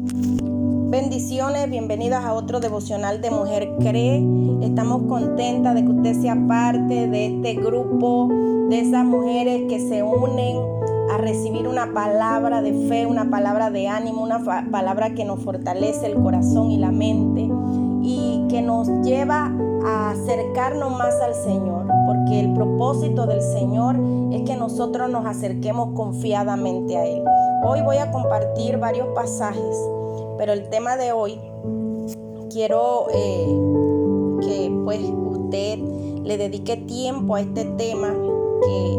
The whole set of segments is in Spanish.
Bendiciones, bienvenidas a otro devocional de Mujer Cree. Estamos contentas de que usted sea parte de este grupo, de esas mujeres que se unen a recibir una palabra de fe, una palabra de ánimo, una palabra que nos fortalece el corazón y la mente y que nos lleva a acercarnos más al Señor, porque el propósito del Señor es que nosotros nos acerquemos confiadamente a Él. Hoy voy a compartir varios pasajes pero el tema de hoy, quiero eh, que pues usted le dedique tiempo a este tema, que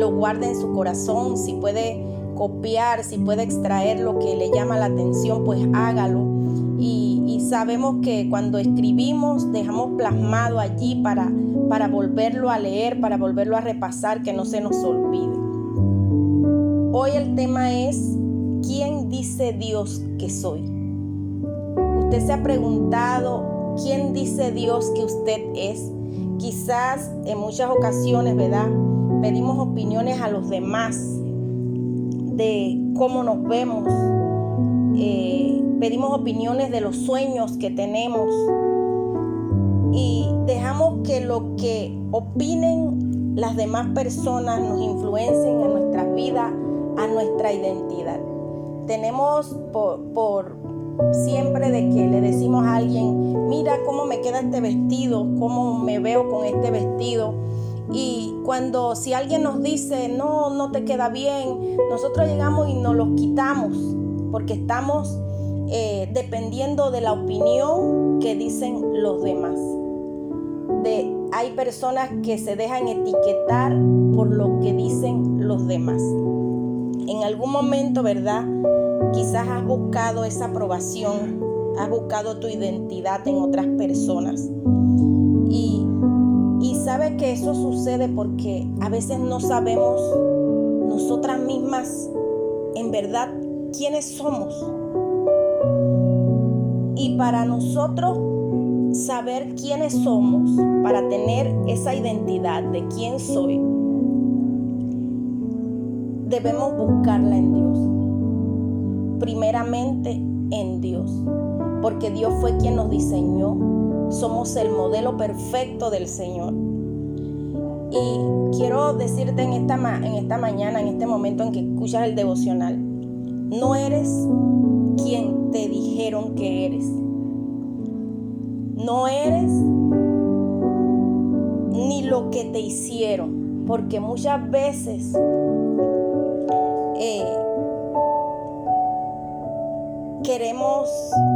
lo guarde en su corazón, si puede copiar, si puede extraer lo que le llama la atención, pues hágalo. Y, y sabemos que cuando escribimos dejamos plasmado allí para, para volverlo a leer, para volverlo a repasar, que no se nos olvide. Hoy el tema es, ¿quién dice Dios que soy? Usted se ha preguntado quién dice Dios que usted es. Quizás en muchas ocasiones, ¿verdad? Pedimos opiniones a los demás de cómo nos vemos. Eh, pedimos opiniones de los sueños que tenemos. Que lo que opinen las demás personas nos influencien en nuestra vida, a nuestra identidad. Tenemos por, siempre de que le decimos a alguien, mira cómo me queda este vestido, cómo me veo con este vestido. Y cuando si alguien nos dice, no, no te queda bien, nosotros llegamos y nos lo quitamos, porque estamos eh, dependiendo de la opinión que dicen los demás. Hay personas que se dejan etiquetar por lo que dicen los demás. En algún momento, ¿verdad? Quizás has buscado esa aprobación, has buscado tu identidad en otras personas. Y, y sabe que eso sucede porque a veces no sabemos nosotras mismas en verdad quiénes somos. Y para nosotros saber quiénes somos, para tener esa identidad de quién soy, debemos buscarla en Dios primeramente en Dios, porque Dios fue quien nos diseñó. Somos el modelo perfecto del Señor. Y quiero decirte en esta, en esta mañana, en este momento en que escuchas el devocional, no eres quien te dijeron que eres. No eres ni lo que te hicieron, porque muchas veces eh, queremos,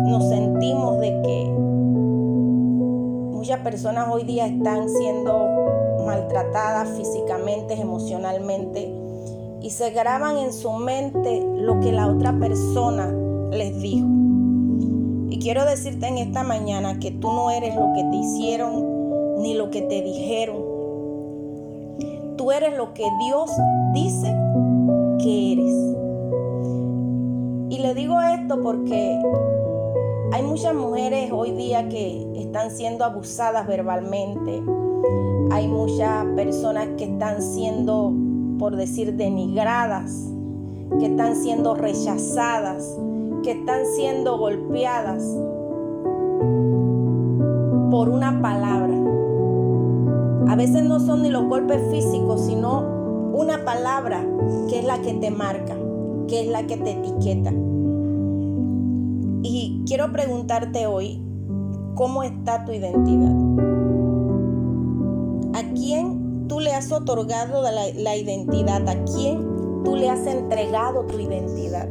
nos sentimos de que muchas personas hoy día están siendo maltratadas físicamente, emocionalmente, y se graban en su mente lo que la otra persona les dijo. Quiero decirte en esta mañana que tú no eres lo que te hicieron ni lo que te dijeron. Tú eres lo que Dios dice que eres. Y le digo esto porque hay muchas mujeres hoy día que están siendo abusadas verbalmente. Hay muchas personas que están siendo, por decir, denigradas, que están siendo rechazadas, que están siendo golpeadas por una palabra. A veces no son ni los golpes físicos, sino una palabra que es la que te marca que es la que te etiqueta. Y quiero preguntarte hoy, ¿cómo está tu identidad? ¿A quién tú le has otorgado la, la identidad? ¿A quién tú le has entregado tu identidad?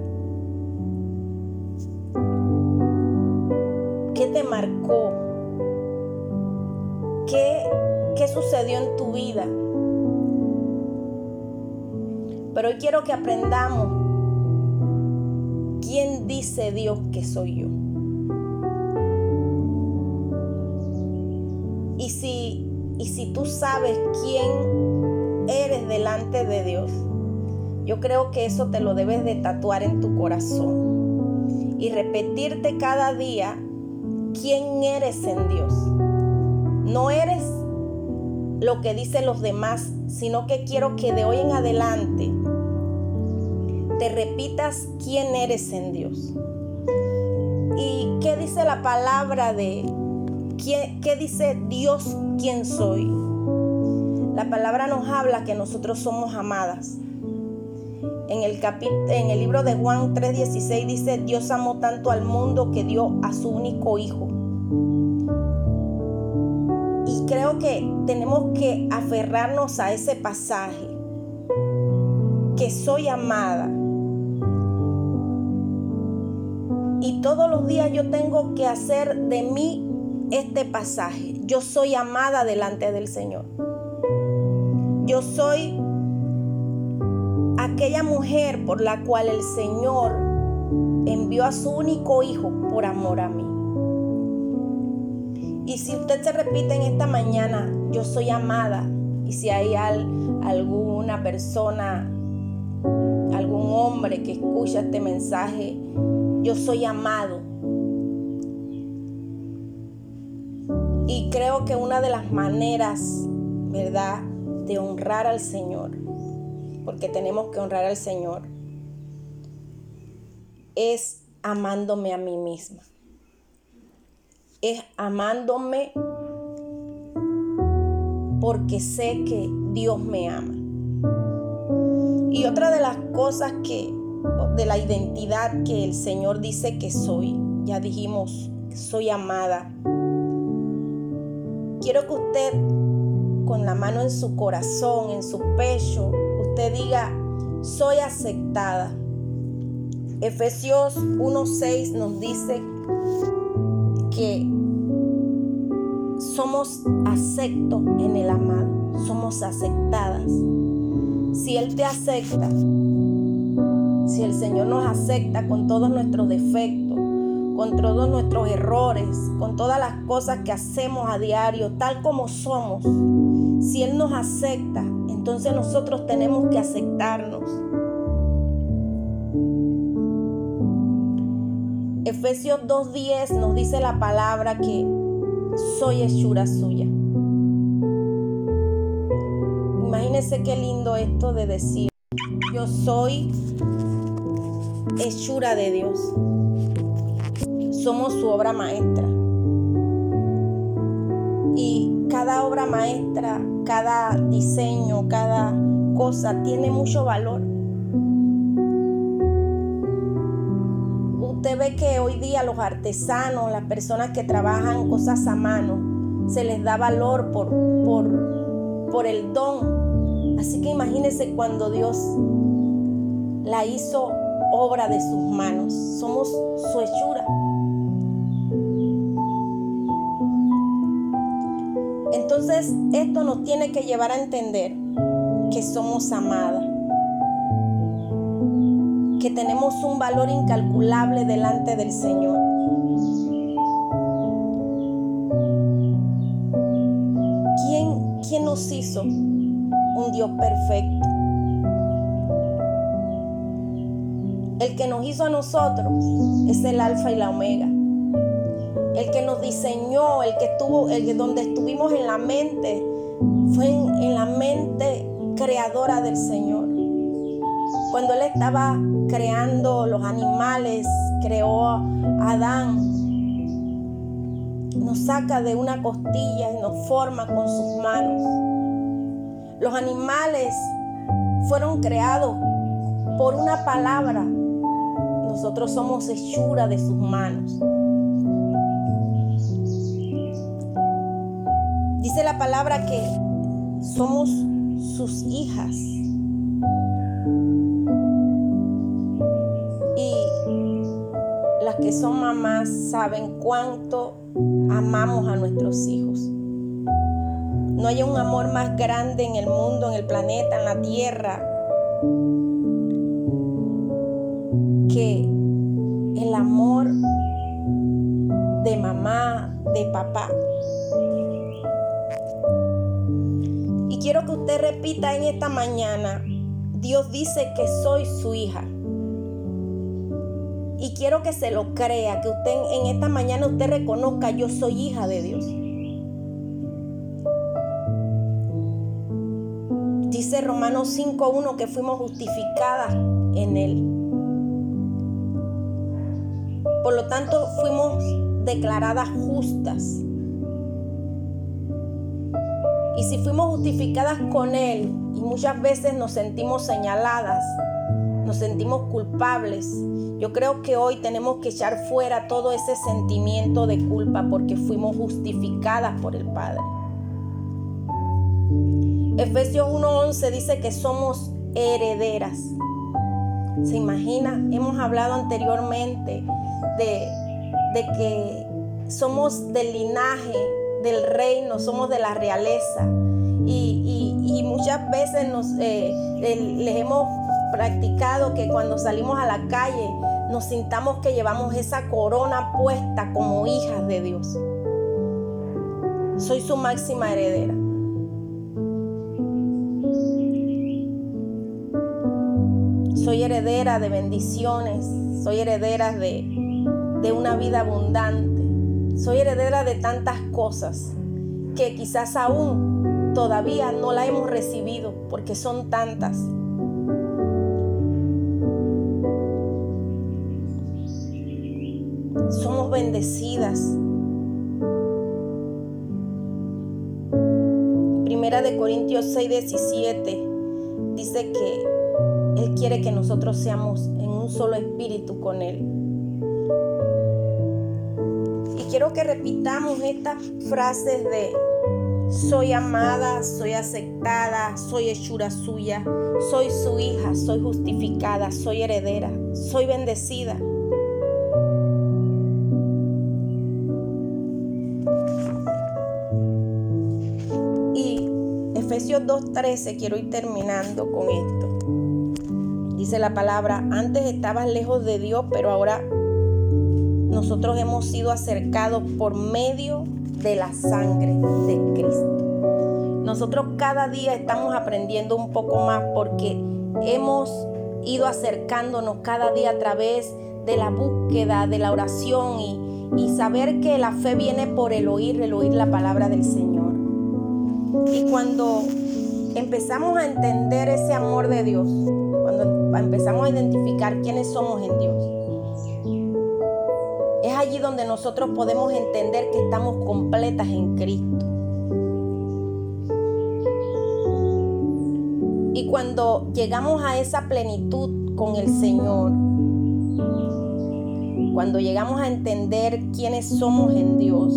Marcó? ¿Qué, qué sucedió en tu vida? Pero hoy quiero que aprendamos ¿quién dice Dios que soy yo? Y si, y si tú sabes quién eres delante de Dios, yo creo que eso te lo debes de tatuar en tu corazón y repetirte cada día quién eres en Dios. No eres lo que dicen los demás, sino que quiero que de hoy en adelante te repitas quién eres en Dios. dice la palabra de qué, dice Dios quién soy? La palabra nos habla que nosotros somos amadas. En el, en el libro de Juan 3:16 dice, Dios amó tanto al mundo que dio a su único hijo. Y creo que tenemos que aferrarnos a ese pasaje, que soy amada Y todos los días yo tengo que hacer de mí este pasaje. Yo soy amada delante del Señor. Yo soy aquella mujer por la cual el Señor envió a su único hijo por amor a mí. Y si usted se repite en esta mañana, yo soy amada, y si hay alguna persona, algún hombre que escucha este mensaje yo soy amado. Y creo que una de las maneras, ¿verdad?, de honrar al Señor, porque tenemos que honrar al Señor, es amándome a mí misma. Es amándome porque sé que Dios me ama. Y otra de las cosas que de la identidad que el Señor dice que soy. Ya dijimos, soy amada. Quiero que usted, con la mano en su corazón, en su pecho, usted diga, soy aceptada. Efesios 1.6 nos dice que somos aceptos en el amado, somos aceptadas. Si Él te acepta, si el Señor nos acepta con todos nuestros defectos, con todos nuestros errores, con todas las cosas que hacemos a diario, tal como somos, si Él nos acepta, entonces nosotros tenemos que aceptarnos. Efesios 2.10 nos dice la palabra que soy hechura suya. Imagínense qué lindo esto de decir, yo soy hechura de Dios. Somos su obra maestra. Y cada obra maestra, cada diseño, cada cosa tiene mucho valor. Usted ve que hoy día los artesanos, las personas que trabajan cosas a mano, se les da valor por, por, por el don. Así que imagínese cuando Dios la hizo obra de sus manos, somos su hechura. Esto nos tiene que llevar a entender que somos amadas, que tenemos un valor incalculable delante del Señor. ¿Quién, quién nos hizo un Dios perfecto? El que nos hizo a nosotros es el alfa y la omega. El que nos diseñó, el que estuvo, el que donde estuvimos en la mente, fue en, la mente creadora del Señor. Cuando Él estaba creando los animales, creó a Adán, nos saca de una costilla y nos forma con sus manos. Los animales fueron creados por una palabra nosotros somos hechura de sus manos. Dice la palabra que somos sus hijas. Y las que son mamás saben cuánto amamos a nuestros hijos. No hay un amor más grande en el mundo, en el planeta, en la tierra, que el amor de mamá, de papá. Quiero que usted repita en esta mañana, Dios dice que soy su hija. Y quiero que se lo crea, que usted en esta mañana usted reconozca, yo soy hija de Dios. Dice Romanos 5.1 que fuimos justificadas en Él. Por lo tanto, fuimos declaradas justas. Y si fuimos justificadas con Él y muchas veces nos sentimos señaladas, nos sentimos culpables, yo creo que hoy tenemos que echar fuera todo ese sentimiento de culpa porque fuimos justificadas por el Padre. Efesios 1.11 dice que somos herederas. ¿Se imagina? Hemos hablado anteriormente de, de que somos del linaje del reino, somos de la realeza. Y, muchas veces nos, eh, les hemos practicado que cuando salimos a la calle nos sintamos que llevamos esa corona puesta como hijas de Dios. Soy su máxima heredera. Soy heredera de bendiciones, soy heredera de, de una vida abundante, soy heredera de tantas cosas que quizás aún todavía no la hemos recibido porque son tantas. Somos bendecidas. Primera de Corintios 6, 17 dice que él quiere que nosotros seamos en un solo espíritu con Él. Quiero que repitamos estas frases de soy amada, soy aceptada, soy hechura suya, soy su hija, soy justificada, soy heredera, soy bendecida. Y Efesios 2.13, quiero ir terminando con esto. Dice la palabra, antes estabas lejos de Dios, pero ahora nosotros hemos sido acercados por medio de la sangre de Cristo. Nosotros cada día estamos aprendiendo un poco más porque hemos ido acercándonos cada día a través de la búsqueda, de la oración y, saber que la fe viene por el oír, el oír la palabra del Señor. Y cuando empezamos a entender ese amor de Dios, cuando empezamos a identificar quiénes somos en Dios, es allí donde nosotros podemos entender que estamos completas en Cristo. Y cuando llegamos a esa plenitud con el Señor, cuando llegamos a entender quiénes somos en Dios,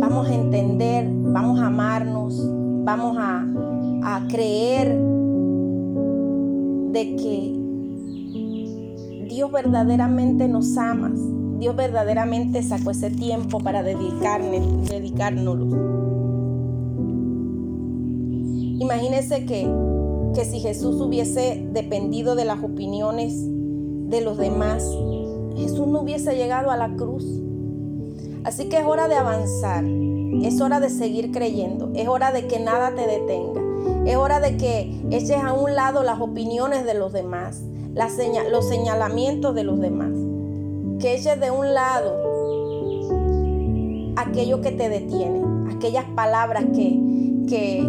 vamos a entender, vamos a amarnos, vamos a, a creer de que Dios verdaderamente nos ama. Dios verdaderamente sacó ese tiempo para dedicarnos, dedicárnoslo. Imagínense que, que si Jesús hubiese dependido de las opiniones de los demás, Jesús no hubiese llegado a la cruz. Así que es hora de avanzar. Es hora de seguir creyendo. Es hora de que nada te detenga. Es hora de que eches a un lado las opiniones de los demás, los señalamientos de los demás. Que eches de un lado aquello que te detiene, aquellas palabras que,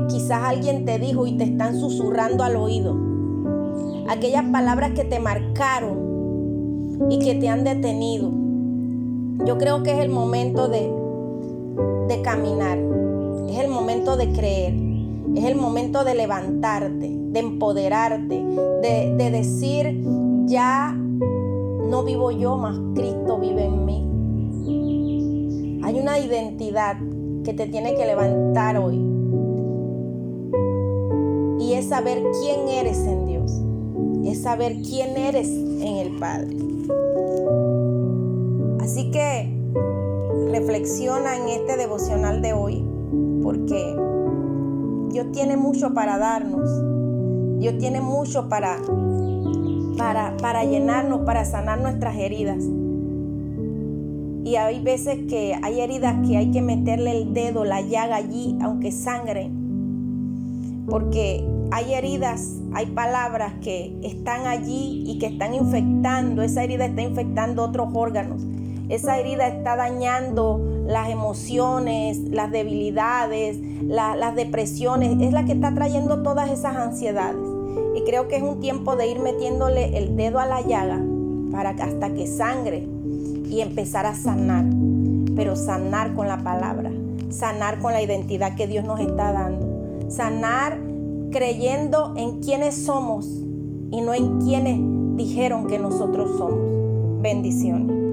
quizás alguien te dijo y te están susurrando al oído. Aquellas palabras que te marcaron y que te han detenido. Yo creo que es el momento de caminar, es el momento de creer, es el momento de levantarte, de empoderarte, de, de decir, ya no vivo yo, más Cristo vive en mí. Hay una identidad que te tiene que levantar hoy. Y es saber quién eres en Dios. Es saber quién eres en el Padre. Así que reflexiona en este devocional de hoy, porque Dios tiene mucho para darnos. Dios tiene mucho para, para, para llenarnos, para sanar nuestras heridas. Y hay veces que hay heridas que hay que meterle el dedo, la llaga allí, aunque sangre. Porque hay heridas, hay palabras que están allí y que están infectando. Esa herida está infectando otros órganos. Esa herida está dañando las emociones, las debilidades, las depresiones. Es la que está trayendo todas esas ansiedades. Y creo que es un tiempo de ir metiéndole el dedo a la llaga para hasta que sangre y empezar a sanar, pero sanar con la palabra, sanar con la identidad que Dios nos está dando, sanar creyendo en quienes somos y no en quienes dijeron que nosotros somos. Bendiciones.